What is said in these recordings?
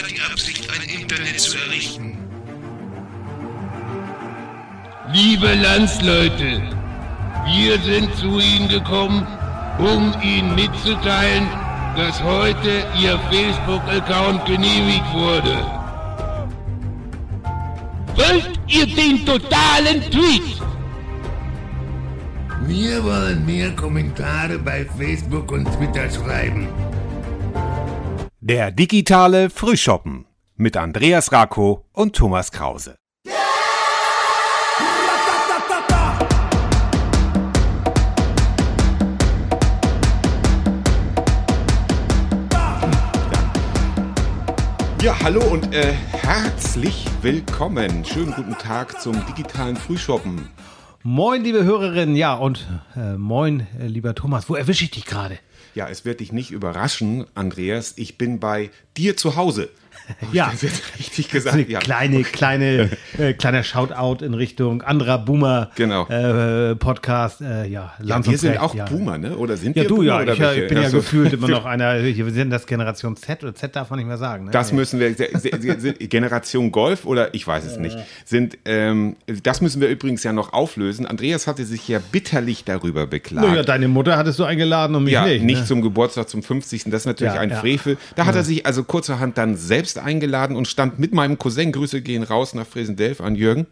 hat die Absicht, ein Internet zu errichten. Liebe Landsleute, wir sind zu Ihnen gekommen, um Ihnen mitzuteilen, dass heute Ihr Facebook-Account genehmigt wurde. Wollt ihr den totalen Tweet? Wir wollen mehr Kommentare bei Facebook und Twitter schreiben. Der digitale Frühschoppen mit Andreas Rako und Thomas Krause. Ja, hallo und äh, herzlich willkommen. Schönen guten Tag zum digitalen Frühschoppen. Moin, liebe Hörerinnen, ja, und äh, moin, äh, lieber Thomas. Wo erwische ich dich gerade? Ja, es wird dich nicht überraschen, Andreas. Ich bin bei dir zu Hause. Ja. Das jetzt richtig gesagt? So eine ja. kleine, kleine, äh, kleiner Shoutout in Richtung anderer Boomer Genau. äh, Podcast. Äh, ja, Ja, wir sind auch ja. Boomer, ne? Oder sind Ja, wir du Boomer? ja. Ich, ich bin ja so. gefühlt immer noch einer. Wir sind das Generation Z oder Z darf man nicht mehr sagen. Ne? Das müssen wir, Generation Golf oder ich weiß es nicht, sind, ähm, das müssen wir übrigens ja noch auflösen. Andreas hatte sich ja bitterlich darüber beklagt. Naja, deine Mutter hattest du eingeladen und mich Ja, nicht. nicht ne? zum Geburtstag zum 50. Das ist natürlich ein. Frevel. Da hat er sich also kurzerhand dann selbst eingeladen und stand mit meinem Cousin, Grüße gehen raus nach Fresendelf an Jürgen,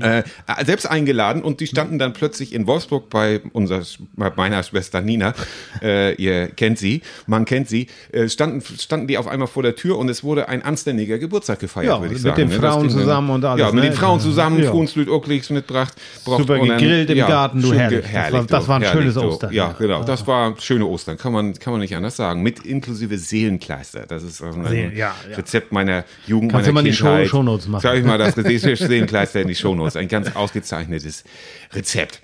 äh, selbst eingeladen und die standen dann plötzlich in Wolfsburg bei unserer, bei meiner Schwester Nina, äh, ihr kennt sie, man kennt sie, äh, standen, standen die auf einmal vor der Tür und es wurde ein anständiger Geburtstag gefeiert, Ja, würde ich mit sagen. den ne? Frauen ging zusammen und alles, Ja, mit ne? den Frauen zusammen, Ja. Fruensblüt Ockligs mitgebracht. Super dann- gegrillt im Garten, du, herrlich. ge- Das war- das war ein herrlich, schönes du. Ostern. Ja, genau, das war schöne Ostern, kann man, kann man nicht anders sagen. Mit inklusive Seelenkleister. Das ist ein Seel- ja, ja. Rezept meiner Jugend, Kannst du meiner mal die Show-. Shownotes machen. Sag ich mal, das Seelenkleister in die Shownotes. Ein ganz ausgezeichnetes Rezept.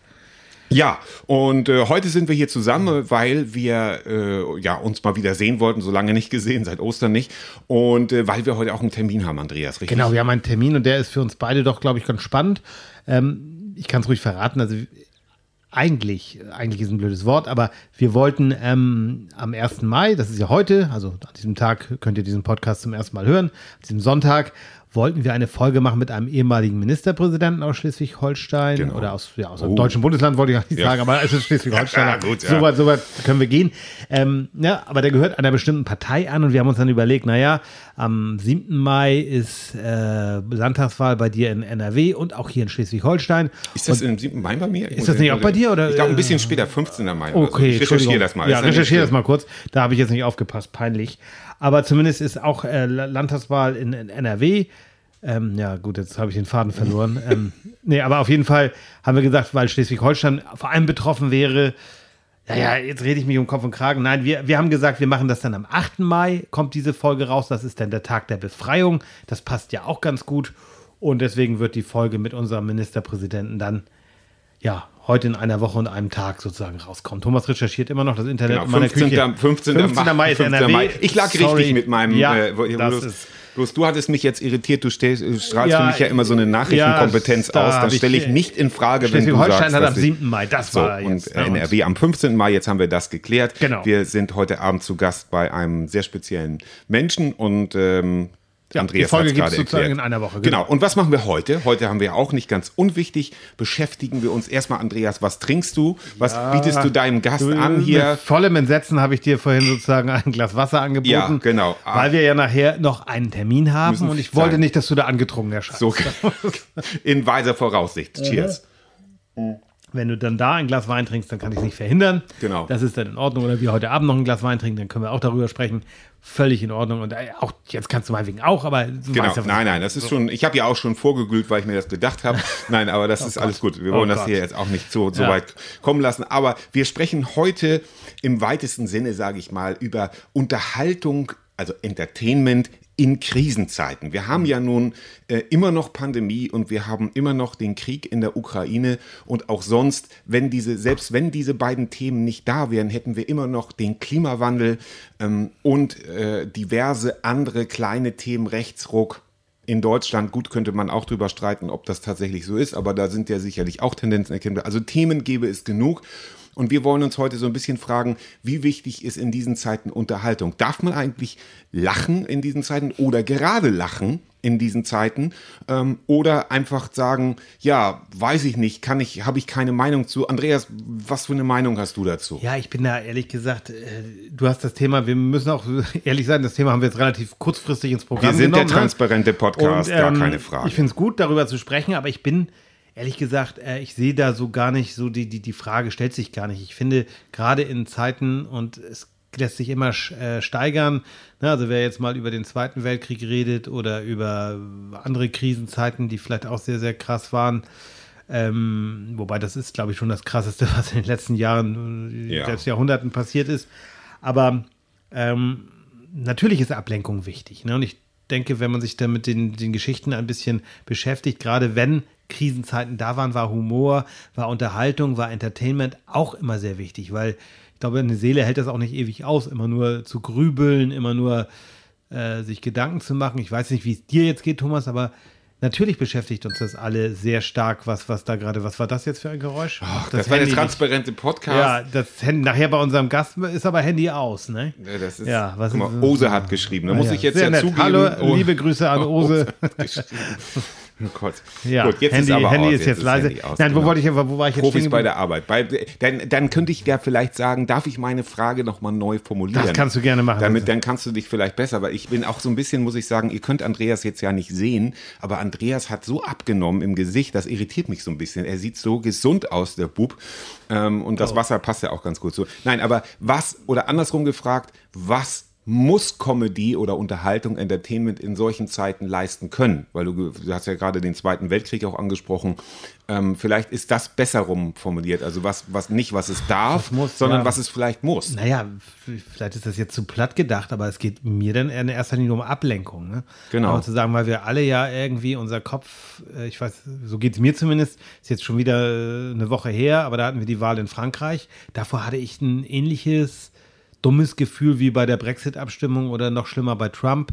Ja, und äh, heute sind wir hier zusammen, weil wir äh, ja, uns mal wieder sehen wollten, so lange nicht gesehen, seit Ostern nicht. Und äh, weil wir heute auch einen Termin haben, Andreas, richtig? Genau, wir haben einen Termin und der ist für uns beide doch, glaube ich, ganz spannend. Ähm, ich kann es ruhig verraten. Also eigentlich, eigentlich ist ein blödes Wort, aber wir wollten ähm, am 1. Mai, das ist ja heute, also an diesem Tag könnt ihr diesen Podcast zum ersten Mal hören, an diesem Sonntag, wollten wir eine Folge machen mit einem ehemaligen Ministerpräsidenten aus Schleswig-Holstein Genau. oder aus, ja, aus einem Oh. deutschen Bundesland, wollte ich auch nicht Ja. sagen, aber es ist Schleswig-Holstein. Ja, gut, ja. Soweit, soweit können wir gehen. Ähm, ja, aber der gehört einer bestimmten Partei an und wir haben uns dann überlegt, naja, am 7. Mai ist äh, Landtagswahl bei dir in NRW und auch hier in Schleswig-Holstein. Ist das im 7. Mai bei mir? Ist das nicht auch bei dir, oder? Ich glaube, ein bisschen später, 15. Mai. oder so. Okay, ich recherchiere das mal. Ja, recherchiere das mal kurz. Da habe ich jetzt nicht aufgepasst, peinlich. Aber zumindest ist auch äh, Landtagswahl in, in NRW. Ähm, ja, gut, jetzt habe ich den Faden verloren. ähm, nee, aber auf jeden Fall haben wir gesagt, weil Schleswig-Holstein vor allem betroffen wäre. Ja, ja, jetzt rede ich mich um Kopf und Kragen. Nein, wir, wir haben gesagt, wir machen das dann am 8. Mai, kommt diese Folge raus. Das ist dann der Tag der Befreiung. Das passt ja auch ganz gut. Und deswegen wird die Folge mit unserem Ministerpräsidenten dann, ja, heute in einer Woche und einem Tag sozusagen rauskommen. Thomas recherchiert immer noch das Internet Genau, in meiner 15. Küche. 15. 15. Mai ist 15. NRW. Mai. Ich lag Sorry. richtig mit meinem. Ja, äh, das ist, bloß du hattest mich jetzt irritiert. Du strahlst Ja, für mich ja immer so eine Nachrichtenkompetenz ja, aus. Das stelle ich nicht in Frage, wenn du sagst. hat dass am ich- 7. Mai, das So, war jetzt. ne, und- NRW am 15. Mai, jetzt haben wir das geklärt. Genau. Wir sind heute Abend zu Gast bei einem sehr speziellen Menschen und ähm, Ja, Andreas die Folge gibt's gerade sozusagen erklärt. in einer Woche, Genau. genau. Und was machen wir heute? Heute haben wir auch nicht ganz unwichtig, beschäftigen wir uns erstmal, Andreas, was trinkst du? Was bietest du deinem Gast Du, an hier? Mit vollem Entsetzen habe ich dir vorhin sozusagen ein Glas Wasser angeboten. Ja, genau. Ah. Weil wir ja nachher noch einen Termin haben und ich wollte sein. nicht, dass du da angetrunken erscheinst. So, in weiser Voraussicht. Cheers. Wenn du dann da ein Glas Wein trinkst, dann kann ich es nicht verhindern. Genau. Das ist dann in Ordnung. Oder wir heute Abend noch ein Glas Wein trinken, dann können wir auch darüber sprechen. Völlig in Ordnung. Und äh, auch jetzt kannst du meinetwegen auch, aber du Genau. ja, nein, nein, das ist schon, ich habe ja auch schon vorgeglüht, weil ich mir das gedacht habe. Nein, aber das ist alles gut. Wir wollen Oh das Gott. hier jetzt auch nicht so, so Ja. weit kommen lassen. Aber wir sprechen heute im weitesten Sinne, sage ich mal, über Unterhaltung, also Entertainment in Krisenzeiten. Wir haben ja nun äh, immer noch Pandemie und wir haben immer noch den Krieg in der Ukraine und auch sonst, wenn diese, selbst wenn diese beiden Themen nicht da wären, hätten wir immer noch den Klimawandel ähm, und äh, diverse andere kleine Themen, Rechtsruck, in Deutschland, gut, könnte man auch drüber streiten, ob das tatsächlich so ist, aber da sind ja sicherlich auch Tendenzen erkennbar. Also Themen gäbe es genug. Und wir wollen uns heute so ein bisschen fragen, wie wichtig ist in diesen Zeiten Unterhaltung? Darf man eigentlich lachen in diesen Zeiten oder gerade lachen? in diesen Zeiten ähm, oder einfach sagen, ja, weiß ich nicht, kann ich, habe ich keine Meinung zu. Andreas, was für eine Meinung hast du dazu? Ja, ich bin da ehrlich gesagt, äh, du hast das Thema, wir müssen auch ehrlich sein, das Thema haben wir jetzt relativ kurzfristig ins Programm Wir sind genommen, der ne? transparente Podcast, Und, gar ähm, keine Frage. Ich finde es gut, darüber zu sprechen, aber ich bin ehrlich gesagt, äh, ich sehe da so gar nicht so, die, die, die Frage stellt sich gar nicht. Ich finde, gerade in Zeiten und es lässt sich immer äh, steigern. Ne, also wer jetzt mal über den Zweiten Weltkrieg redet oder über andere Krisenzeiten, die vielleicht auch sehr, sehr krass waren. Ähm, wobei das ist, glaube ich, schon das Krasseste, was in den letzten Jahren, äh, Ja. selbst Jahrhunderten passiert ist. Aber ähm, natürlich ist Ablenkung wichtig. Ne? Und ich denke, wenn man sich dann mit den, den Geschichten ein bisschen beschäftigt, gerade wenn Krisenzeiten da waren, war Humor, war Unterhaltung, war Entertainment auch immer sehr wichtig, weil ich glaube, eine Seele hält das auch nicht ewig aus, immer nur zu grübeln, immer nur äh, sich Gedanken zu machen. Ich weiß nicht, wie es dir jetzt geht, Thomas, aber natürlich beschäftigt uns das alle sehr stark, was, was da gerade, was war das jetzt für ein Geräusch? Ach, das, war der Handy- transparente Podcast. Ja, das Handy, nachher bei unserem Gast ist aber Handy aus, ne? Ja, das ist, Ja, was guck mal, ist- Ose hat geschrieben. Da Ah, muss ja. ich jetzt Sehr ja nett. zugeben. Hallo, oh, liebe Grüße an Ose. hat geschrieben. Oh Gott. Ja, Gut, jetzt Handy, ist aber Handy aus. ist jetzt, leise. Handy aus, Nein, wo genau. wollte ich, wo war ich jetzt Profis stehen bei der Arbeit. Bei, dann, dann könnte ich ja vielleicht sagen, darf ich meine Frage nochmal neu formulieren? Das kannst du gerne machen. Damit, dann kannst du dich vielleicht besser, weil ich bin auch so ein bisschen, muss ich sagen, ihr könnt Andreas jetzt ja nicht sehen, aber Andreas hat so abgenommen im Gesicht, das irritiert mich so ein bisschen. Er sieht so gesund aus, der Bub. Ähm, und Oh. das Wasser passt ja auch ganz gut so. Nein, aber was, oder andersrum gefragt, was muss Comedy oder Unterhaltung, Entertainment in solchen Zeiten leisten können? Weil du, du hast ja gerade den Zweiten Weltkrieg auch angesprochen. Ähm, vielleicht ist das besser rum formuliert. Also was, was nicht, was es darf, Was muss, sondern ja. was es vielleicht muss. Naja, vielleicht ist das jetzt zu platt gedacht, aber es geht mir dann in erster Linie um Ablenkung. Ne? Genau. Aber zu sagen, weil wir alle ja irgendwie unser Kopf, äh, ich weiß, so geht es mir zumindest, ist jetzt schon wieder äh, eine Woche her, aber da hatten wir die Wahl in Frankreich. Davor hatte ich ein ähnliches dummes Gefühl wie bei der Brexit-Abstimmung oder noch schlimmer bei Trump.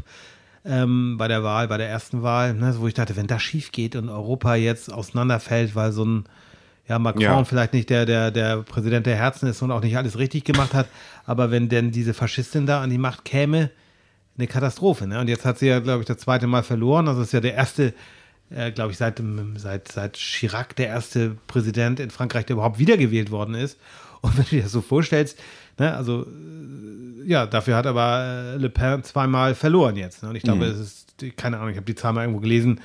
Ähm, bei der Wahl, bei der ersten Wahl, ne, wo ich dachte, wenn das schief geht und Europa jetzt auseinanderfällt, weil so ein ja, Macron Ja. vielleicht nicht der, der, der Präsident der Herzen ist und auch nicht alles richtig gemacht hat, aber wenn denn diese Faschistin da an die Macht käme, eine Katastrophe. Ne? Und jetzt hat sie ja, glaube ich, das zweite Mal verloren. Also ist ja der erste, äh, glaube ich, seit, seit, seit Chirac der erste Präsident in Frankreich, der überhaupt wiedergewählt worden ist. Und wenn du dir das so vorstellst, ne, also äh, ja, dafür hat aber äh, Le Pen zweimal verloren jetzt. Ne? Und ich glaube, es ist, keine Ahnung, ich habe die Zahl mal irgendwo gelesen.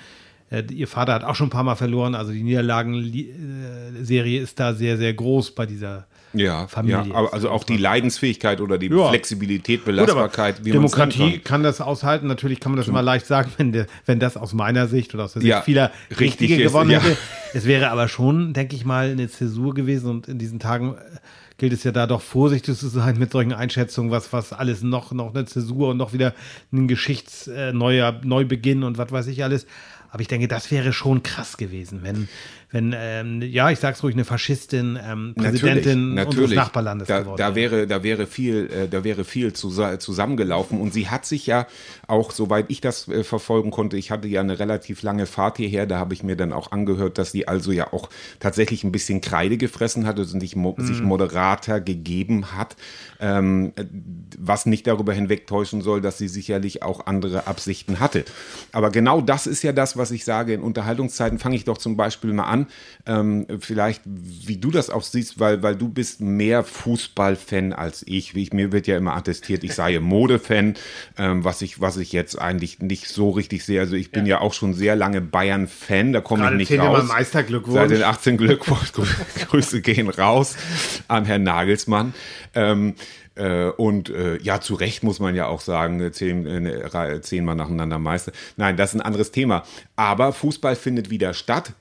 Äh, ihr Vater hat auch schon ein paar Mal verloren. Also die Niederlagenserie ist da sehr, sehr groß bei dieser Ja, Familie. ja aber also auch die Leidensfähigkeit oder die Ja. Flexibilität, Gut, Belastbarkeit, wie man es nennen Demokratie kann. kann das aushalten. Natürlich kann man das immer leicht sagen, wenn, der, wenn das aus meiner Sicht oder aus der Sicht Ja, vieler richtig Richtige ist, gewonnen hätte. Es wäre aber schon, denke ich mal, eine Zäsur gewesen und in diesen Tagen äh, gilt es ja da doch vorsichtig zu sein mit solchen Einschätzungen, was, was alles noch, noch eine Zäsur und noch wieder ein Geschichts, äh, Neubeginn und was weiß ich alles. Aber ich denke, das wäre schon krass gewesen, wenn, wenn ähm, ja, ich sag's ruhig, eine Faschistin ähm, Präsidentin unseres Nachbarlandes da, geworden da wäre. da wäre viel äh, da wäre viel zusa- zusammengelaufen. Und sie hat sich ja auch soweit ich das äh, verfolgen konnte ich hatte ja eine relativ lange Fahrt hierher da habe ich mir dann auch angehört dass sie also ja auch tatsächlich ein bisschen Kreide gefressen hat und sich, mo Mhm. sich moderater gegeben hat ähm, äh, was nicht darüber hinwegtäuschen soll dass sie sicherlich auch andere Absichten hatte. Aber genau das ist ja das was ich sage. In Unterhaltungszeiten fange ich doch zum Beispiel mal an ähm, vielleicht wie du das auch siehst weil weil du bist mehr Fußballfan als ich wie ich mir wird ja immer attestiert ich sei Modefan ähm, was ich was ich jetzt eigentlich nicht so richtig sehe also ich bin ja, auch schon sehr lange Bayern Fan da komme ich nicht raus Meisterglückwunsch. Seit den 18 Glückwunsch Grüße gehen raus an Herrn Nagelsmann ähm, äh, und äh, ja, zu Recht muss man ja auch sagen, äh, zehn, Ra- zehnmal nacheinander Meister. Nein, das ist ein anderes Thema. Aber Fußball findet wieder statt.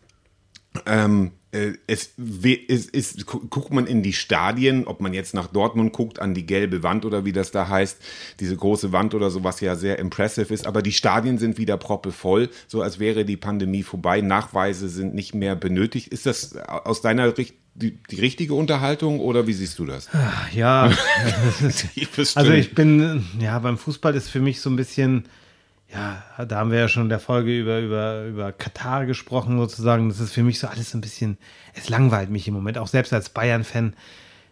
Ähm, äh, es, es gu- guckt man in die Stadien, ob man jetzt nach Dortmund guckt, an die gelbe Wand oder wie das da heißt, diese große Wand oder so, was ja sehr impressive ist, aber die Stadien sind wieder proppevoll, so als wäre die Pandemie vorbei, Nachweise sind nicht mehr benötigt. Ist das aus deiner Sicht die, die richtige Unterhaltung oder wie siehst du das? Ja, Tiefes Also ich bin, ja, beim Fußball ist für mich so ein bisschen, ja, da haben wir ja schon in der Folge über, über, über Katar gesprochen sozusagen. Das ist für mich so alles so ein bisschen, es langweilt mich im Moment, auch selbst als Bayern-Fan.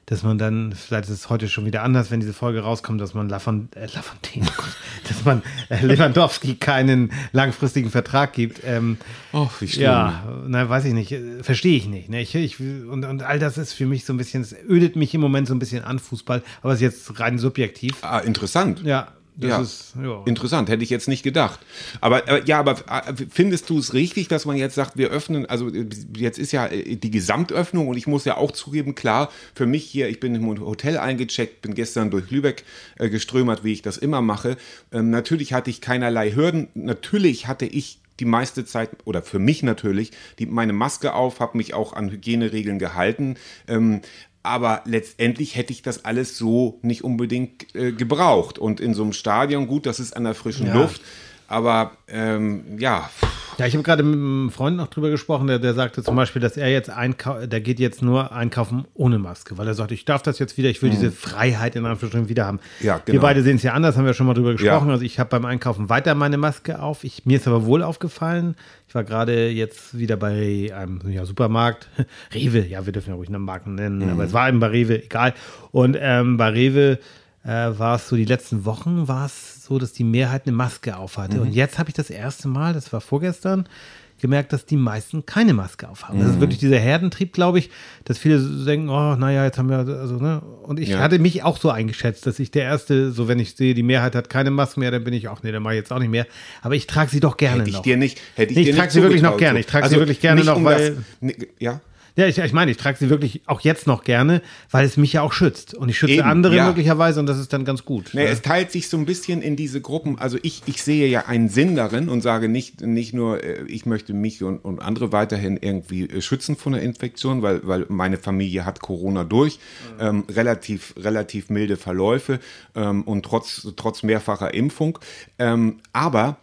dass man dann, vielleicht ist es heute schon wieder anders, wenn diese Folge rauskommt, dass man Lafont äh, Lafontaine, oh dass man äh, Lewandowski keinen langfristigen Vertrag gibt. Ähm, Oh, wie schlimm. ja, na, weiß ich nicht. äh, Verstehe ich nicht. Ne? Ich, ich, und, und all das ist für mich so ein bisschen, es ödet mich im Moment so ein bisschen an Fußball, aber es ist jetzt rein subjektiv. Ah, interessant. Ja, das Ja. ist, ja. Interessant, hätte ich jetzt nicht gedacht. Aber äh, ja, aber äh, findest du es richtig, dass man jetzt sagt, wir öffnen, also äh, jetzt ist ja äh, die Gesamtöffnung und ich muss ja auch zugeben, klar, für mich hier, ich bin im Hotel eingecheckt, bin gestern durch Lübeck äh, geströmert, wie ich das immer mache. Ähm, natürlich hatte ich keinerlei Hürden. Natürlich hatte ich die meiste Zeit, oder für mich natürlich, die, meine Maske auf, habe mich auch an Hygieneregeln gehalten. Ähm, aber letztendlich hätte ich das alles so nicht unbedingt äh, gebraucht. Und in so einem Stadion, gut, das ist an der frischen Ja. Luft, aber ähm, ja, Ja, ich habe gerade mit einem Freund noch drüber gesprochen, der, der sagte zum Beispiel, dass er jetzt einkauft, der geht jetzt nur einkaufen ohne Maske, weil er sagt, ich darf das jetzt wieder, ich will diese Freiheit in Anführungsstrichen wieder haben. Mhm. Ja, Wir genau. beide sehen es ja anders, haben wir schon mal drüber gesprochen. Ja. Also ich habe beim Einkaufen weiter meine Maske auf. Ich, mir ist aber wohl aufgefallen, ich war gerade jetzt wieder bei einem ja, Supermarkt, Rewe, ja, wir dürfen ja ruhig eine Marken nennen, Mhm. aber es war eben bei Rewe, egal. Und ähm, bei Rewe äh, war es so, die letzten Wochen war es so, dass die Mehrheit eine Maske aufhatte. Mhm. Und jetzt habe ich das erste Mal, das war vorgestern, gemerkt, dass die meisten keine Maske aufhaben. Mhm. Das ist wirklich dieser Herdentrieb, glaube ich, dass viele so denken, oh, naja, jetzt haben wir, also, ne? Und ich Ja. hatte mich auch so eingeschätzt, dass ich der Erste, so wenn ich sehe, die Mehrheit hat keine Maske mehr, dann bin ich auch, nee, dann mache ich jetzt auch nicht mehr. Aber ich trage sie doch gerne hätte ich noch. dir nicht, hätte ich Nee, dir ich nicht trage sie wirklich noch gerne. Ich trage sie wirklich gerne noch, um weil- das, ne, ja, Ja, ich, ich meine, ich trage sie wirklich auch jetzt noch gerne, weil es mich ja auch schützt. Und ich schütze Eben, andere ja. möglicherweise und das ist dann ganz gut. Nee, ne? es teilt sich so ein bisschen in diese Gruppen. Also ich, ich sehe ja einen Sinn darin und sage nicht, nicht nur, äh, ich möchte mich und, und andere weiterhin irgendwie äh, schützen von der Infektion, weil, weil meine Familie hat Corona durch, ähm, relativ, relativ milde Verläufe ähm, und trotz, trotz mehrfacher Impfung. Ähm, aber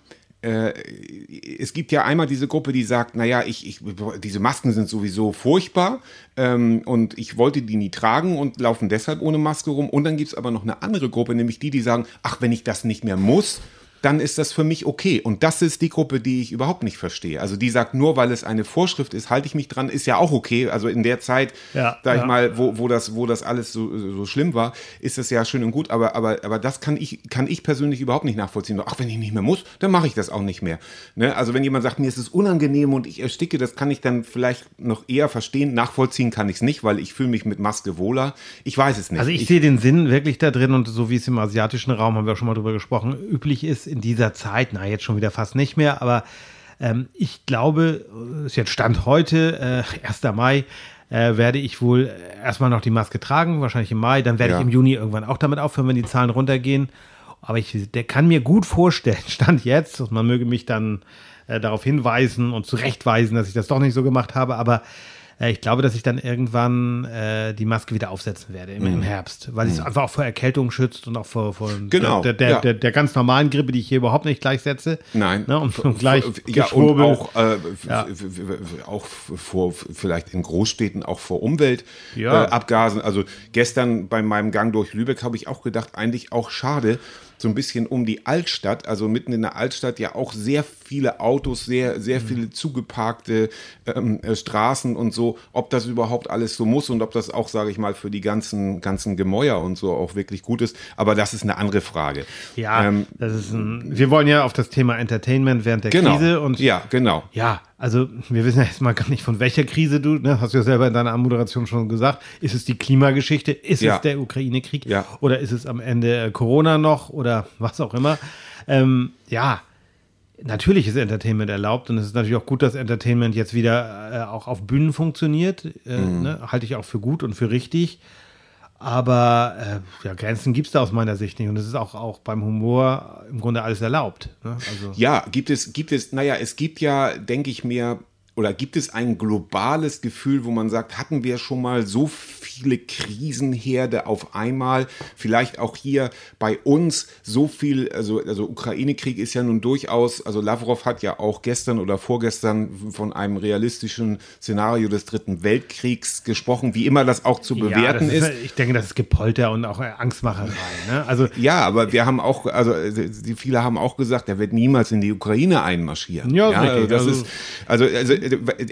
es gibt ja einmal diese Gruppe, die sagt, naja, ich, ich, diese Masken sind sowieso furchtbar ähm, und ich wollte die nie tragen und laufen deshalb ohne Maske rum. Und dann gibt es aber noch eine andere Gruppe, nämlich die, die sagen, ach, wenn ich das nicht mehr muss, dann ist das für mich okay. Und das ist die Gruppe, die ich überhaupt nicht verstehe. Also die sagt, nur weil es eine Vorschrift ist, halte ich mich dran, ist ja auch okay. Also in der Zeit, Ja, sag ich ja. mal, wo, wo, das, wo das alles so, so schlimm war, ist das ja schön und gut. Aber, aber, aber das kann ich, kann ich persönlich überhaupt nicht nachvollziehen. Ach, wenn ich nicht mehr muss, dann mache ich das auch nicht mehr. Ne? Also wenn jemand sagt, mir ist es unangenehm und ich ersticke, das kann ich dann vielleicht noch eher verstehen. Nachvollziehen kann ich es nicht, weil ich fühle mich mit Maske wohler. Ich weiß es nicht. Also ich, sehe den Sinn wirklich da drin und so wie es im asiatischen Raum, haben wir auch schon mal drüber gesprochen, üblich ist in dieser Zeit, na jetzt schon wieder fast nicht mehr, aber ähm, ich glaube, äh, ist jetzt Stand heute, äh, 1. Mai, äh, werde ich wohl erstmal noch die Maske tragen, wahrscheinlich im Mai, dann werde Ja. ich im Juni irgendwann auch damit aufhören, wenn die Zahlen runtergehen. Aber ich der kann mir gut vorstellen, Stand jetzt, und man möge mich dann äh, darauf hinweisen und zurechtweisen, dass ich das doch nicht so gemacht habe, aber äh, ich glaube, dass ich dann irgendwann äh, die Maske wieder aufsetzen werde im, im Herbst, weil es einfach auch vor Erkältung schützt und auch vor, vor Genau, der, der, ja. der, der ganz normalen Grippe, die ich hier überhaupt nicht gleichsetze. Nein. Ne, und, und gleich ja, und auch, äh, Ja. auch vor, vielleicht in Großstädten, auch vor Umweltabgasen. Ja. Äh, Abgasen. also gestern bei meinem Gang durch Lübeck habe ich auch gedacht, eigentlich auch schade, so ein bisschen um die Altstadt, also mitten in der Altstadt ja auch sehr viele Autos, sehr, sehr Mhm. viele zugeparkte ähm, äh, Straßen und so, ob das überhaupt alles so muss und ob das auch, sage ich mal, für die ganzen, ganzen Gemäuer und so auch wirklich gut ist. Aber das ist eine andere Frage. ja, Ähm, das ist ein, wir wollen ja auf das Thema Entertainment während der genau. Krise und ja, genau. Ja, also wir wissen ja jetzt mal gar nicht, von welcher Krise du, ne, hast du ja selber in deiner Anmoderation schon gesagt, ist es die Klimageschichte, ist Ja. es der Ukraine-Krieg Ja. oder ist es am Ende äh, Corona noch oder was auch immer. Ähm, ja, natürlich ist Entertainment erlaubt und es ist natürlich auch gut, dass Entertainment jetzt wieder äh, auch auf Bühnen funktioniert. Äh, Mhm. ne, halte ich auch für gut und für richtig. Aber äh, ja, Grenzen gibt es da aus meiner Sicht nicht. Und es ist auch, auch beim Humor im Grunde alles erlaubt. Ne? Also, Ja, gibt es, gibt es, naja, es gibt ja, denke ich mir, oder gibt es ein globales Gefühl, wo man sagt, hatten wir schon mal so viele Krisenherde auf einmal, vielleicht auch hier bei uns so viel, also, also Ukraine-Krieg ist ja nun durchaus, also Lavrov hat ja auch gestern oder vorgestern von einem realistischen Szenario des Dritten Weltkriegs gesprochen, wie immer das auch zu bewerten ja, das ist. Ich denke, das ist Gepolter und auch Angstmacherei. Ne? Also Ja, aber wir haben auch, also viele haben auch gesagt, er wird niemals in die Ukraine einmarschieren. Ja, ist also das Also- ist, also, also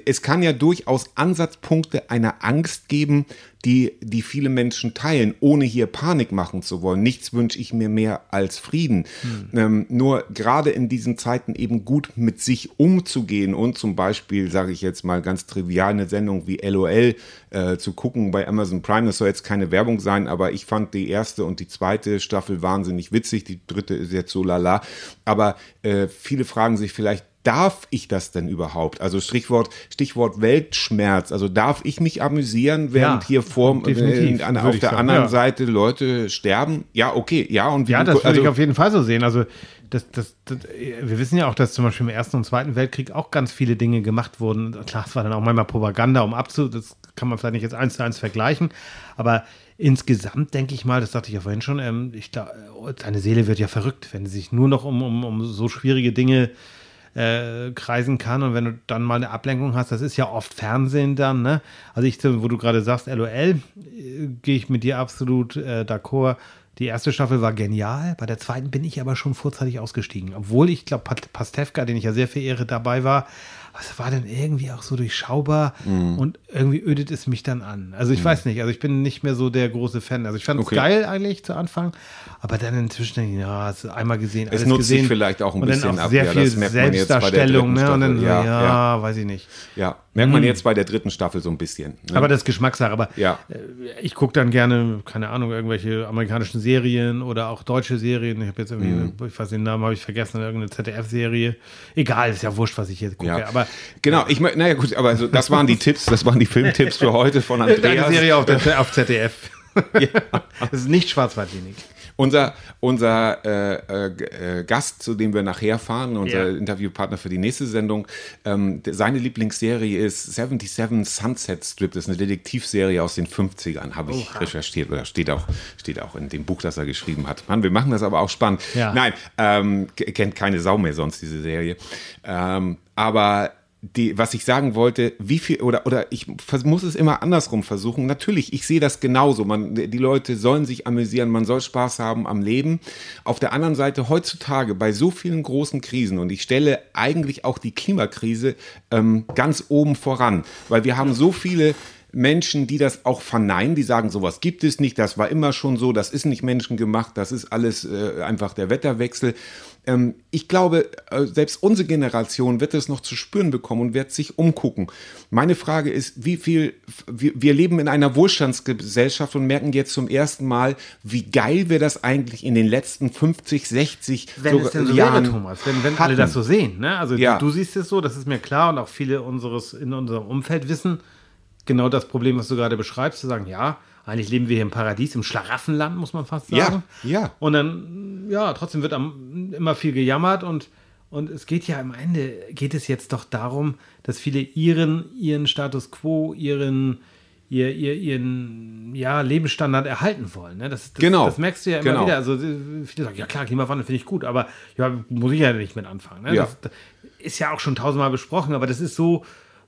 es kann ja durchaus Ansatzpunkte einer Angst geben, die, die viele Menschen teilen, ohne hier Panik machen zu wollen. Nichts wünsche ich mir mehr als Frieden. Hm. Ähm, nur gerade in diesen Zeiten eben gut mit sich umzugehen und zum Beispiel, sage ich jetzt mal ganz trivial, eine Sendung wie LOL äh, zu gucken bei Amazon Prime. Das soll jetzt keine Werbung sein, aber ich fand die erste und die zweite Staffel wahnsinnig witzig. Die dritte ist jetzt so lala. Aber äh, viele fragen sich vielleicht, darf ich das denn überhaupt? Also Stichwort, Stichwort Weltschmerz. Also darf ich mich amüsieren, während ja, hier vor äh, an, auf der sagen, anderen ja. Seite Leute sterben? Ja, okay, ja. Und ja, das würde also, ich auf jeden Fall so sehen. Also das, das, das, wir wissen ja auch, dass zum Beispiel im Ersten und Zweiten Weltkrieg auch ganz viele Dinge gemacht wurden. Klar, es war dann auch manchmal Propaganda, um abzu, das kann man vielleicht nicht jetzt eins zu eins vergleichen, aber insgesamt denke ich mal, das dachte ich ja vorhin schon, ähm, ich glaub, deine Seele wird ja verrückt, wenn sie sich nur noch um, um, um so schwierige Dinge äh, kreisen kann und wenn du dann mal eine Ablenkung hast, das ist ja oft Fernsehen dann, ne? Also ich, wo du gerade sagst, LOL, äh, gehe ich mit dir absolut äh, d'accord. Die erste Staffel war genial, bei der zweiten bin ich aber schon vorzeitig ausgestiegen. Obwohl ich glaube, Pastewka, den ich ja sehr verehre, dabei war, was war denn irgendwie auch so durchschaubar mm. und irgendwie ödet es mich dann an. Also ich mm. weiß nicht, also ich bin nicht mehr so der große Fan. Also ich fand es okay. geil eigentlich zu Anfang, aber dann inzwischen ja, hast du einmal gesehen, alles es nutzt gesehen. sich vielleicht auch ein bisschen dann auch sehr ab. viel ja, Selbstdarstellung, ne? Und dann, ja, ja, ja, weiß ich nicht. Ja, merkt man hm. jetzt bei der dritten Staffel so ein bisschen. Ne? Aber das ist Geschmackssache. Aber ja. Äh, ich gucke dann gerne, keine Ahnung, irgendwelche amerikanischen Serien oder auch deutsche Serien. Ich habe jetzt irgendwie, mhm. ich weiß den Namen, habe ich vergessen, irgendeine ZDF-Serie. Egal, ist ja wurscht, was ich jetzt gucke. Ja. Aber genau, ich naja gut, aber also, das waren die Tipps, das waren die Filmtipps für heute von Andreas. Eine Serie auf, der, auf ZDF. ja. Das ist nicht Schwarzwaldklinik. Unser, unser äh, äh, Gast, zu dem wir nachher fahren, unser ja. Interviewpartner für die nächste Sendung, ähm, seine Lieblingsserie ist 77 Sunset Strip. Das ist eine Detektivserie aus den 50ern, habe ich Oha. recherchiert oder steht auch, steht auch in dem Buch, das er geschrieben hat. Mann, wir machen das aber auch spannend. Ja. Nein, ähm, kennt keine Sau mehr sonst diese Serie. Ähm, aber die, was ich sagen wollte, wie viel, oder, oder ich muss es immer andersrum versuchen. Natürlich, ich sehe das genauso. Man, die Leute sollen sich amüsieren, man soll Spaß haben am Leben. Auf der anderen Seite, heutzutage bei so vielen großen Krisen, und ich stelle eigentlich auch die Klimakrise ähm, ganz oben voran, weil wir haben so viele Menschen, die das auch verneinen, die sagen, sowas gibt es nicht, das war immer schon so, das ist nicht menschengemacht, das ist alles äh, einfach der Wetterwechsel. Ähm, ich glaube, äh, selbst unsere Generation wird es noch zu spüren bekommen und wird sich umgucken. Meine Frage ist, wie viel, wir, wir leben in einer Wohlstandsgesellschaft und merken jetzt zum ersten Mal, wie geil wir das eigentlich in den letzten 50, 60 wenn so, es denn so Jahren wäre, Thomas, wenn, wenn alle das so sehen. Ne? Also ja. du, du siehst es so, das ist mir klar und auch viele unseres in unserem Umfeld wissen genau das Problem, was du gerade beschreibst, zu sagen, ja, eigentlich leben wir hier im Paradies, im Schlaraffenland, muss man fast sagen. Ja, ja. Und dann, ja, trotzdem wird am, immer viel gejammert und, und es geht ja am Ende, geht es jetzt doch darum, dass viele ihren, ihren Status quo, ihren, ihr, ihr, ihren ja, Lebensstandard erhalten wollen. Ne? Das, das, genau. das merkst du ja immer genau. wieder. Also viele sagen, ja klar, Klimawandel finde ich gut, aber ja, muss ich ja nicht mit anfangen. Ne? Ja. Das, das ist ja auch schon tausendmal besprochen, aber das ist so,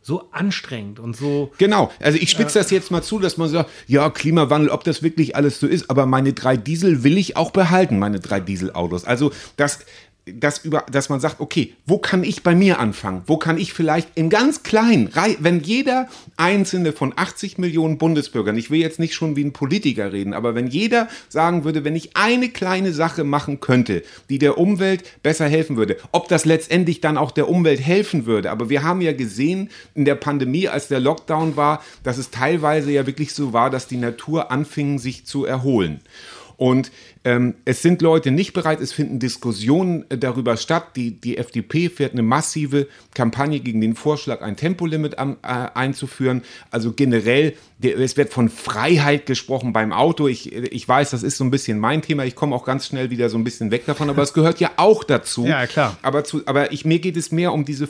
so anstrengend und so. Genau, also ich spitze äh, das jetzt mal zu, dass man sagt, ja, Klimawandel, ob das wirklich alles so ist, aber meine drei Diesel will ich auch behalten, meine drei Dieselautos. Also das, dass, über, dass man sagt, okay, wo kann ich bei mir anfangen? Wo kann ich vielleicht im ganz Kleinen, wenn jeder einzelne von 80 Millionen Bundesbürgern, ich will jetzt nicht schon wie ein Politiker reden, aber wenn jeder sagen würde, wenn ich eine kleine Sache machen könnte, die der Umwelt besser helfen würde, ob das letztendlich dann auch der Umwelt helfen würde. Aber wir haben ja gesehen in der Pandemie, als der Lockdown war, dass es teilweise ja wirklich so war, dass die Natur anfing, sich zu erholen. Und ähm, es sind Leute nicht bereit, es finden Diskussionen äh, darüber statt. Die, die FDP fährt eine massive Kampagne gegen den Vorschlag, ein Tempolimit an, äh, einzuführen. Also generell, der, es wird von Freiheit gesprochen beim Auto. Ich, ich weiß, das ist so ein bisschen mein Thema. Ich komme auch ganz schnell wieder so ein bisschen weg davon, aber es gehört ja auch dazu. Ja, klar. Aber, zu, aber ich, mir geht es mehr um diese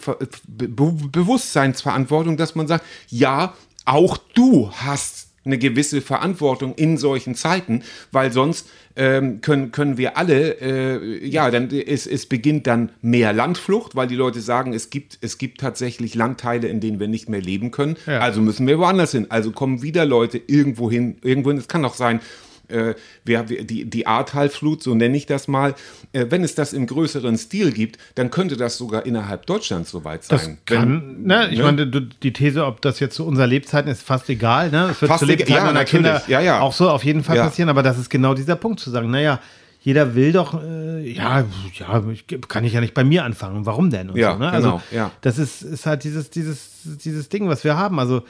Be Bewusstseinsverantwortung, dass man sagt, ja, auch du hast eine gewisse Verantwortung in solchen Zeiten, weil sonst ähm, können, können wir alle, äh, ja, dann es, es beginnt dann mehr Landflucht, weil die Leute sagen, es gibt, es gibt tatsächlich Landteile, in denen wir nicht mehr leben können. Ja. Also müssen wir woanders hin. Also kommen wieder Leute irgendwo hin, irgendwo hin. Es kann auch sein, äh, wir, die, die Ahrtalflut, so nenne ich das mal, äh, wenn es das im größeren Stil gibt, dann könnte das sogar innerhalb Deutschlands soweit Das sein. kann, ne, ich ne? meine, die These, ob das jetzt zu unserer Lebzeiten ist, fast egal. Ne? Es wird Fast zu Lebzeiten egal, ja, meiner natürlich. Kinder Ja, ja. auch so auf jeden Fall Ja. passieren. Aber das ist genau dieser Punkt zu sagen, naja, jeder will doch, äh, ja, ja, kann ich ja nicht bei mir anfangen. Warum denn? Und Ja, so, ne? genau, Also, ja. Das ist, ist halt dieses, dieses, dieses Ding, was wir haben. Also,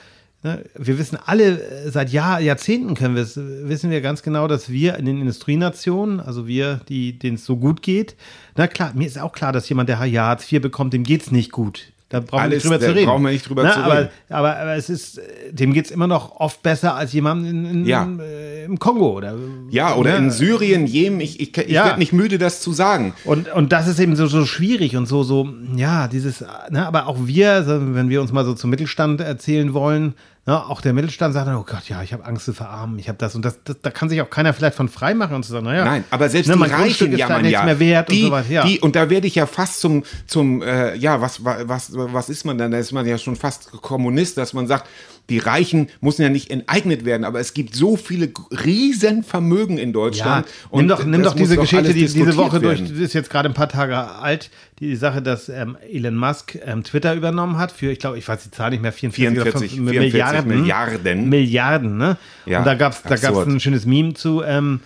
wir wissen alle, äh, seit Jahr, Jahrzehnten können wir es, wissen wir ganz genau, dass wir in den Industrienationen, also wir, die, denen es so gut geht, na klar, mir ist auch klar, dass jemand, der ja Hartz IV bekommt, dem geht es nicht gut. Da brauchen wir Alles, nicht drüber zu reden. brauchen wir nicht drüber Na, zu aber, reden. Aber, aber es ist, dem geht es immer noch oft besser als jemandem in, in, Ja. äh, im Kongo. Oder, Ja, oder ne? in Syrien, Jemen, ich, ich, ich Ja. werde nicht müde, das zu sagen. Und, und das ist eben so, so schwierig und so, so, ja, dieses, ne, aber auch wir, wenn wir uns mal so zum Mittelstand erzählen wollen, ne, auch der Mittelstand sagt dann, oh Gott, ja, ich habe Angst zu verarmen, ich habe das und das, das, da kann sich auch keiner vielleicht von frei machen und zu sagen, naja. Nein, aber selbst ne, die Reichen jammern ja. mehr wert die, und so weiter. Ja. Die, und da werde ich ja fast zum, zum äh, ja, was, wa- was, was ist man dann? Da ist man ja schon fast Kommunist, dass man sagt, die Reichen müssen ja nicht enteignet werden, aber es gibt so viele Riesenvermögen in Ja, Deutschland. nimm doch, nimm doch diese Geschichte, die diese Woche durch, werden. die ist jetzt gerade ein paar Tage alt, die Sache, dass ähm, Elon Musk ähm, Twitter übernommen hat für, ich glaube, ich weiß die Zahl nicht mehr, 44, 44, oder 44 Milliarden. Milliarden. Milliarden, ne? Ja, Und da gab es da gab's ein schönes Meme zu, ähm,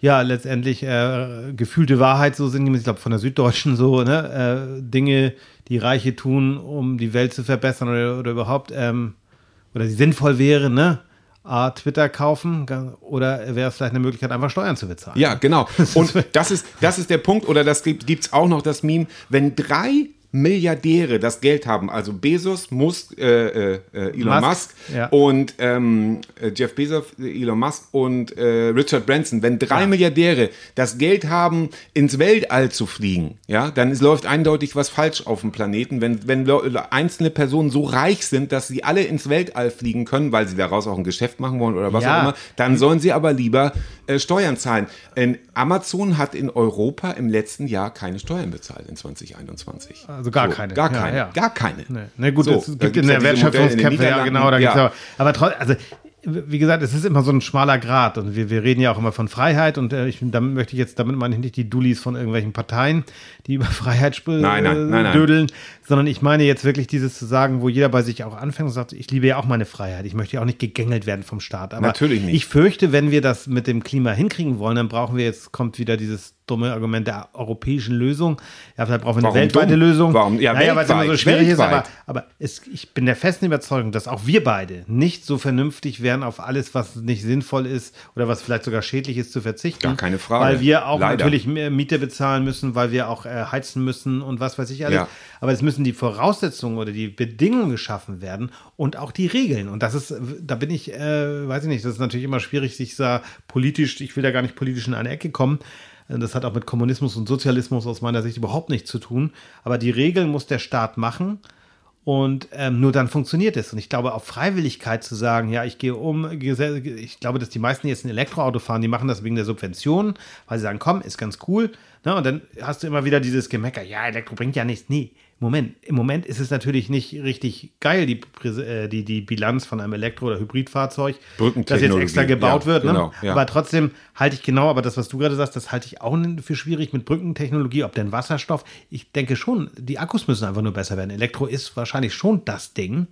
ja, letztendlich äh, gefühlte Wahrheit, so sind die, ich glaube, von der Süddeutschen so, ne? Äh, Dinge, die Reiche tun, um die Welt zu verbessern oder, oder überhaupt, ähm, oder die sinnvoll wären, ne? A, Twitter kaufen oder wäre es vielleicht eine Möglichkeit, einfach Steuern zu bezahlen? Ja, genau. Und das ist, das ist der Punkt, oder das gibt es auch noch das Meme, wenn drei Milliardäre das Geld haben, also Bezos, Musk, äh, äh, äh, Elon Musk, Musk, ja. und ähm, äh, Jeff Bezos, äh, Elon Musk und äh, Richard Branson, wenn drei Milliardäre das Geld haben, ins Weltall zu fliegen, ja, dann ist, läuft eindeutig was falsch auf dem Planeten. Wenn, wenn einzelne Personen so reich sind, dass sie alle ins Weltall fliegen können, weil sie daraus auch ein Geschäft machen wollen oder was Ja. auch immer, dann sollen sie aber lieber Steuern zahlen. Ähm, Amazon hat in Europa im letzten Jahr keine Steuern bezahlt in 2021. Also gar keine. Gar Ja, keine. ja. Gar keine. Nee. Na gut, So, es gibt gibt's in ja der Wertschöpfungskette, ja genau, da gibt's Ja. aber, aber trotzdem, also wie gesagt, es ist immer so ein schmaler Grad und wir, wir reden ja auch immer von Freiheit und äh, ich, damit möchte ich jetzt, damit meine ich nicht die Dullis von irgendwelchen Parteien, die über Freiheit sp- Nein, nein, nein, nein. dödeln, sondern ich meine jetzt wirklich dieses zu sagen, wo jeder bei sich auch anfängt und sagt, ich liebe ja auch meine Freiheit, ich möchte ja auch nicht gegängelt werden vom Staat. Aber Natürlich nicht. ich fürchte, wenn wir das mit dem Klima hinkriegen wollen, dann brauchen wir jetzt, kommt wieder dieses dumme Argument der europäischen Lösung. Ja, vielleicht brauchen wir eine Warum weltweite dumm? Lösung. Warum? Ja, naja, weil es immer so weltweit, schwierig ist, aber, weltweit. aber es, ich bin der festen Überzeugung, dass auch wir beide nicht so vernünftig wären, auf alles, was nicht sinnvoll ist oder was vielleicht sogar schädlich ist, zu verzichten. Gar keine Frage. Weil wir auch Leider. natürlich Miete bezahlen müssen, weil wir auch äh, heizen müssen und was weiß ich alles. Ja. Aber es müssen die Voraussetzungen oder die Bedingungen geschaffen werden und auch die Regeln. Und das ist, da bin ich, äh, weiß ich nicht, das ist natürlich immer schwierig, sich da politisch, ich will da gar nicht politisch in eine Ecke kommen. Das hat auch mit Kommunismus und Sozialismus aus meiner Sicht überhaupt nichts zu tun. Aber die Regeln muss der Staat machen. Und ähm, nur dann funktioniert es. Und ich glaube, auf Freiwilligkeit zu sagen, ja, ich gehe um, ich glaube, dass die meisten jetzt ein Elektroauto fahren, die machen das wegen der Subventionen, weil sie sagen, komm, ist ganz cool. Ne? Und dann hast du immer wieder dieses Gemecker, ja, Elektro bringt ja nichts. Nee, Moment, im Moment ist es natürlich nicht richtig geil, die, äh, die, die Bilanz von einem Elektro- oder Hybridfahrzeug, das jetzt extra gebaut ja, wird. genau, ne? ja. Aber trotzdem halte ich genau, aber das, was du gerade sagst, das halte ich auch für schwierig mit Brückentechnologie, ob denn Wasserstoff. Ich denke schon, die Akkus müssen einfach nur besser werden. Elektro ist wahrscheinlich schon das Ding.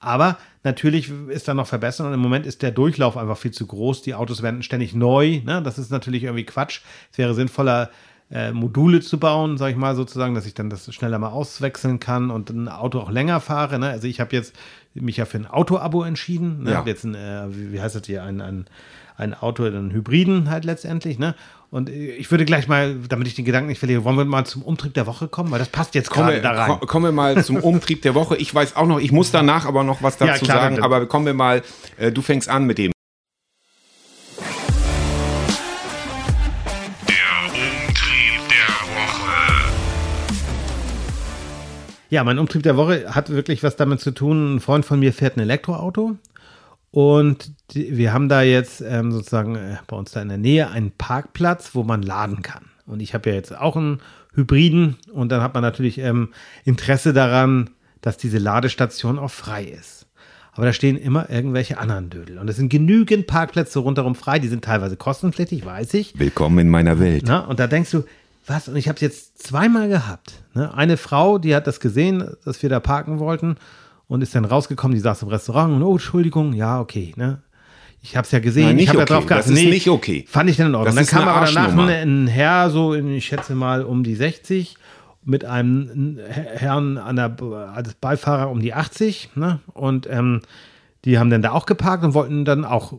Aber natürlich ist da noch verbessern und im Moment ist der Durchlauf einfach viel zu groß. Die Autos werden ständig neu. Ne? Das ist natürlich irgendwie Quatsch. Es wäre sinnvoller, äh, Module zu bauen, sage ich mal sozusagen, dass ich dann das schneller mal auswechseln kann und ein Auto auch länger fahre. Ne? Also ich habe jetzt mich ja für ein Auto-Abo entschieden. Ne? Ja. Jetzt ein, äh, wie, heißt das hier, ein, ein, ein Auto, einen Hybriden halt letztendlich. Ne? Und ich würde gleich mal, damit ich den Gedanken nicht verliere, wollen wir mal zum Umtrieb der Woche kommen, weil das passt jetzt Kommen gerade wir, da rein. ko- kommen wir mal zum Umtrieb der Woche. Ich weiß auch noch, ich muss danach aber noch was dazu Ja, klar, sagen, aber kommen wir mal, äh, du fängst an mit dem. Ja, mein Umtrieb der Woche hat wirklich was damit zu tun. Ein Freund von mir fährt ein Elektroauto und die, wir haben da jetzt ähm, sozusagen äh, bei uns da in der Nähe einen Parkplatz, wo man laden kann. Und ich habe ja jetzt auch einen Hybriden und dann hat man natürlich ähm, Interesse daran, dass diese Ladestation auch frei ist. aber da stehen immer irgendwelche anderen Dödel. Und es sind genügend Parkplätze rundherum frei, die sind teilweise kostenpflichtig, weiß ich. Willkommen in meiner Welt. Na, und da denkst du, was? Und ich habe es jetzt zweimal gehabt. Ne? Eine Frau, die hat das gesehen, dass wir da parken wollten und ist dann rausgekommen, die saß im Restaurant und, oh, Entschuldigung, ja, okay, ne? Ich habe es ja gesehen, Nein, ich habe okay. ja drauf geachtet. Das ist nicht okay. Fand ich dann in Ordnung. Das Dann kam aber danach ein Herr, so, in, ich schätze mal, um die 60, mit einem Herrn an der, als Beifahrer um die 80, ne? Und ähm, die haben dann da auch geparkt und wollten dann auch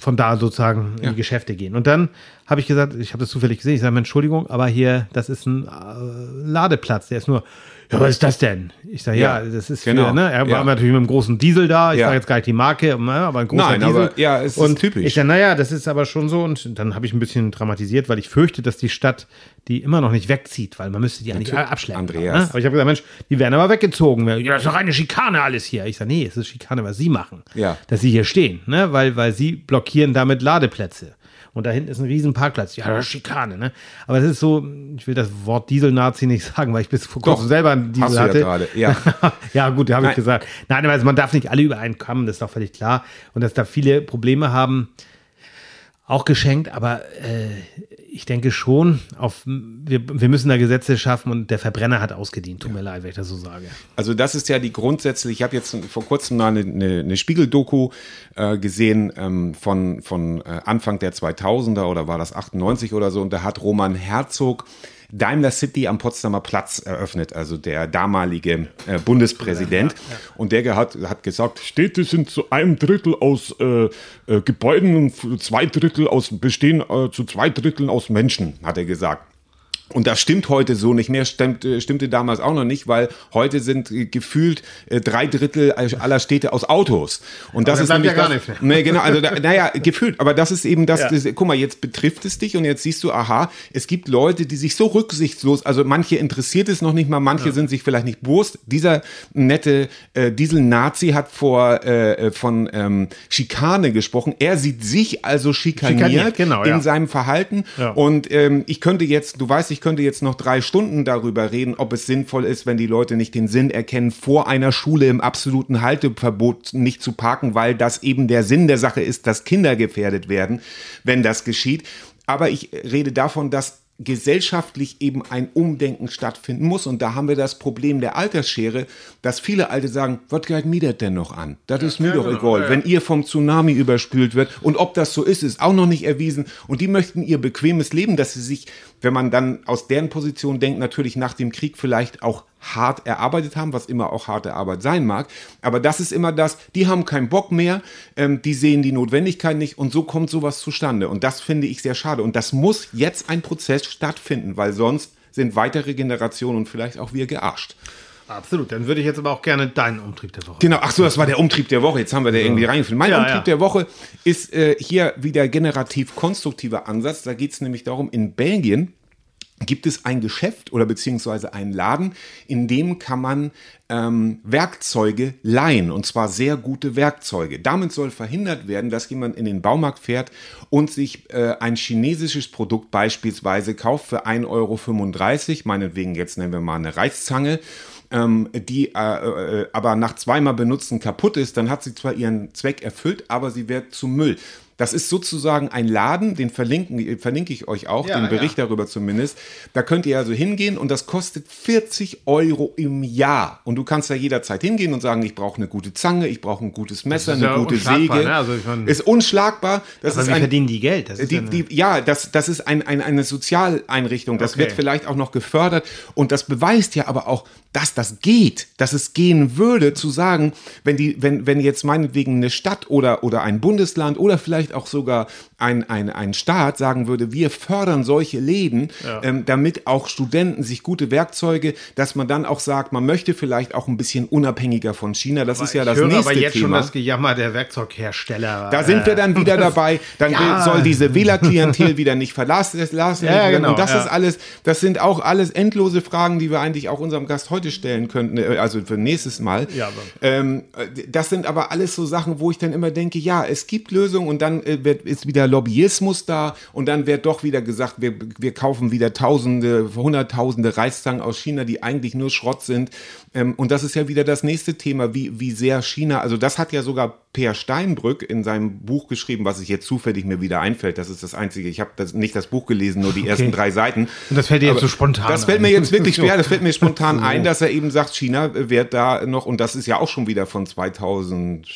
von da sozusagen in die Geschäfte gehen. Und dann habe ich gesagt, ich habe das zufällig gesehen, ich sage, Entschuldigung, aber hier, das ist ein äh, Ladeplatz, der ist nur, ja, was ist das denn? Ich sage, ja, Ja, das ist genau. für, ne, er Ja. war natürlich mit einem großen Diesel da, ich Ja. sage jetzt gar nicht die Marke, ne, aber ein großer Nein, Diesel. aber ja, es ist und typisch. Ich sage, naja, das ist aber schon so und dann habe ich ein bisschen dramatisiert, weil ich fürchte, dass die Stadt die immer noch nicht wegzieht, weil man müsste die eigentlich Natürlich. abschleppen. Andreas. Ne? Aber ich habe gesagt, Mensch, die werden aber weggezogen. Ja, das ist doch eine Schikane alles hier. Ich sage, nee, es ist Schikane, was sie machen. Ja. Dass sie hier stehen, ne? weil, weil sie blockieren damit Ladeplätze. Und da hinten ist ein riesen Parkplatz. Ja, das ist Schikane, ne? Aber das ist so, ich will das Wort Diesel-Nazi nicht sagen, weil ich bis vor kurzem selber einen Diesel hast du ja hatte. gerade, ja. ja, gut, da habe ich gesagt. Nein, also man darf nicht alle übereinkommen, das ist doch völlig klar. Und dass da viele Probleme haben, auch geschenkt, aber äh, ich denke schon, auf, wir, wir müssen da Gesetze schaffen und der Verbrenner hat ausgedient. Tut mir leid, wenn ich das so sage. Also das ist ja die grundsätzliche, ich habe jetzt vor kurzem mal eine, eine, eine Spiegel-Doku äh, gesehen ähm, von, von äh, Anfang der 2000er oder war das 98 oder so und da hat Roman Herzog Daimler City am Potsdamer Platz eröffnet, also der damalige äh, Bundespräsident. Und der hat, hat gesagt, Städte sind zu einem Drittel aus äh, äh, Gebäuden und zwei Drittel aus bestehen äh, zu zwei Dritteln aus Menschen. hat er gesagt. Und das stimmt heute so nicht mehr, stimmt, äh, stimmte damals auch noch nicht, weil heute sind äh, gefühlt äh, drei Drittel aller Städte aus Autos. Und das da ist nämlich ja gar das, nichts mehr. Nee, genau, also da, naja, gefühlt, aber das ist eben das, Ja. das, guck mal, jetzt betrifft es dich und jetzt siehst du, aha, es gibt Leute, die sich so rücksichtslos, also manche interessiert es noch nicht mal, manche sind sich vielleicht nicht bewusst. Dieser nette äh, Diesel-Nazi hat vor äh, von ähm, Schikane gesprochen. Er sieht sich also schikaniert, Schikaniert, genau, in ja. seinem Verhalten Ja. und ähm, ich könnte jetzt, du weißt, ich könnte jetzt noch drei Stunden darüber reden, ob es sinnvoll ist, wenn die Leute nicht den Sinn erkennen, vor einer Schule im absoluten Halteverbot nicht zu parken, weil das eben der Sinn der Sache ist, dass Kinder gefährdet werden, wenn das geschieht. Aber ich rede davon, dass gesellschaftlich eben ein Umdenken stattfinden muss. Und da haben wir das Problem der Altersschere, dass viele Alte sagen, was geht mir das denn noch an? Das ist mir doch egal. Wenn ihr vom Tsunami überspült wird und ob das so ist, ist auch noch nicht erwiesen. Und die möchten ihr bequemes Leben, dass sie sich, wenn man dann aus deren Position denkt, natürlich nach dem Krieg vielleicht auch hart erarbeitet haben, was immer auch harte Arbeit sein mag. Aber das ist immer das, die haben keinen Bock mehr, ähm, die sehen die Notwendigkeit nicht und so kommt sowas zustande. Und das finde ich sehr schade. Und das muss jetzt ein Prozess stattfinden, weil sonst sind weitere Generationen und vielleicht auch wir gearscht. Absolut. Dann würde ich jetzt aber auch gerne deinen Umtrieb der Woche. Genau, ach so, das war der Umtrieb der Woche. Jetzt haben wir da irgendwie reingefunden. Mein Ja, Umtrieb ja. der Woche ist äh, hier wieder generativ-konstruktiver Ansatz. Da geht es nämlich darum, in Belgien gibt es ein Geschäft oder beziehungsweise einen Laden, in dem kann man ähm, Werkzeuge leihen und zwar sehr gute Werkzeuge. Damit soll verhindert werden, dass jemand in den Baumarkt fährt und sich äh, ein chinesisches Produkt beispielsweise kauft für 1,35 Euro, meinetwegen jetzt nennen wir mal eine Reißzange ähm, die äh, äh, aber nach zweimal Benutzen kaputt ist, dann hat sie zwar ihren Zweck erfüllt, aber sie wird zu Müll. Das ist sozusagen ein Laden, den verlinken, verlinke ich euch auch, Ja, den Bericht darüber zumindest. Da könnt ihr also hingehen und das kostet 40 Euro im Jahr. Und du kannst da jederzeit hingehen und sagen, ich brauche eine gute Zange, ich brauche ein gutes Messer, eine ja gute Säge. ne? Also ich mein- ist unschlagbar. Das Aber ist wie ein, verdienen die Geld? Das ist die, ja eine- die, ja, das, das ist ein, ein, eine Sozialeinrichtung. Das Okay. wird vielleicht auch noch gefördert. Und das beweist ja aber auch, dass das geht, dass es gehen würde, zu sagen, wenn, die, wenn, wenn jetzt meinetwegen eine Stadt oder, oder ein Bundesland oder vielleicht auch sogar ein, ein, ein Staat sagen würde, wir fördern solche Läden, ähm, damit auch Studenten sich gute Werkzeuge, dass man dann auch sagt, man möchte vielleicht auch ein bisschen unabhängiger von China. Das ist ja das höre nächste aber jetzt Thema. schon das Gejammer der Werkzeughersteller. Da sind wir dann wieder dabei. Dann Ja. soll diese Wählerklientel wieder nicht verlassen lassen Ja, werden. genau, Und das ja. ist alles, das sind auch alles endlose Fragen, die wir eigentlich auch unserem Gast heute stellen könnten, äh, also für nächstes Mal. Ja, ähm, äh, das sind aber alles so Sachen, wo ich dann immer denke, ja, es gibt Lösungen und dann äh, wird, ist wieder Lobbyismus da und dann wird doch wieder gesagt, wir, wir kaufen wieder Tausende, Hunderttausende Reißzangen aus China, die eigentlich nur Schrott sind. Ähm, und das ist ja wieder das nächste Thema, wie, wie sehr China, also das hat ja sogar Per Steinbrück in seinem Buch geschrieben, was sich jetzt zufällig mir wieder einfällt. Das ist das Einzige. Ich habe nicht das Buch gelesen, nur die ersten drei Seiten. Und das fällt dir jetzt so spontan Das fällt ein. mir jetzt wirklich schwer. Das fällt mir spontan ein, dass er eben sagt, China wird da noch, und das ist ja auch schon wieder von 2000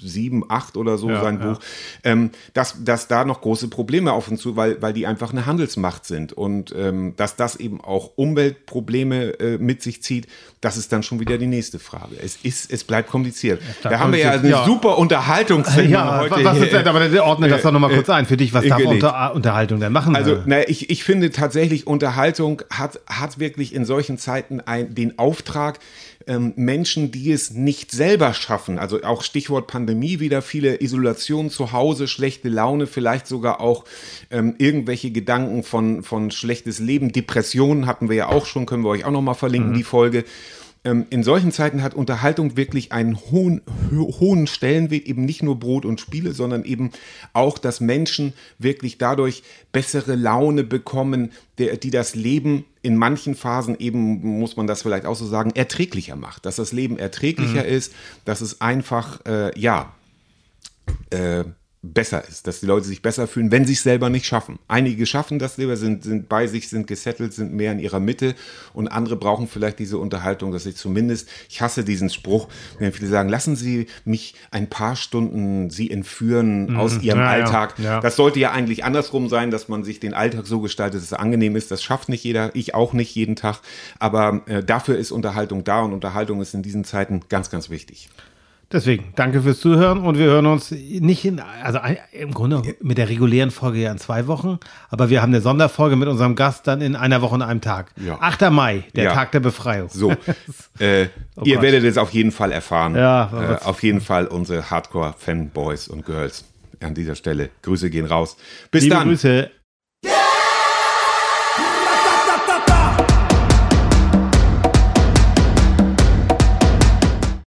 sieben, acht oder so Ja, sein ja. Buch, ähm, dass, dass da noch große Probleme auf uns zu, weil, weil die einfach eine Handelsmacht sind und ähm, dass das eben auch Umweltprobleme äh, mit sich zieht, das ist dann schon wieder die nächste Frage. Es ist, es bleibt kompliziert. bleibt da haben wir ja eine ja. super Unterhaltungssendung Ja, heute. was ist denn, aber ordne das doch nochmal kurz ein. Für dich, was äh, darf unter, Unterhaltung denn machen? Also, äh? na, ich, ich finde tatsächlich, Unterhaltung hat, hat wirklich in solchen Zeiten ein, den Auftrag, ähm, Menschen, die es nicht selber schaffen, also auch Stichwort Pandemie wieder, viele Isolation zu Hause, schlechte Laune, vielleicht sogar auch ähm, irgendwelche Gedanken von, von schlechtes Leben, Depressionen hatten wir ja auch schon, können wir euch auch nochmal verlinken, die Folge. Ähm, in solchen Zeiten hat Unterhaltung wirklich einen hohen, ho hohen Stellenwert, eben nicht nur Brot und Spiele, sondern eben auch, dass Menschen wirklich dadurch bessere Laune bekommen, der, die das Leben in manchen Phasen eben, muss man das vielleicht auch so sagen, erträglicher macht. Dass das Leben erträglicher ist, dass es einfach, äh, ja, äh, besser ist, dass die Leute sich besser fühlen, wenn sie es selber nicht schaffen. Einige schaffen das selber, sind, sind bei sich, sind gesettelt, sind mehr in ihrer Mitte und andere brauchen vielleicht diese Unterhaltung, dass ich zumindest, ich hasse diesen Spruch, wenn viele sagen, lassen Sie mich ein paar Stunden Sie entführen aus Ihrem ja, ja, Alltag. ja. Das sollte ja eigentlich andersrum sein, dass man sich den Alltag so gestaltet, dass es angenehm ist. Das schafft nicht jeder, ich auch nicht jeden Tag. Aber äh, dafür ist Unterhaltung da und Unterhaltung ist in diesen Zeiten ganz, ganz wichtig. Deswegen, danke fürs Zuhören und wir hören uns nicht in, also im Grunde mit der regulären Folge ja in zwei Wochen, aber wir haben eine Sonderfolge mit unserem Gast dann in einer Woche und einem Tag. Ja. 8. Mai, der Ja. Tag der Befreiung. So, äh, ihr Oh Gott. werdet es auf jeden Fall erfahren. Ja, äh, auf jeden Fall unsere Hardcore-Fanboys und Girls. An dieser Stelle, Grüße gehen raus. Bis Liebe dann. Grüße.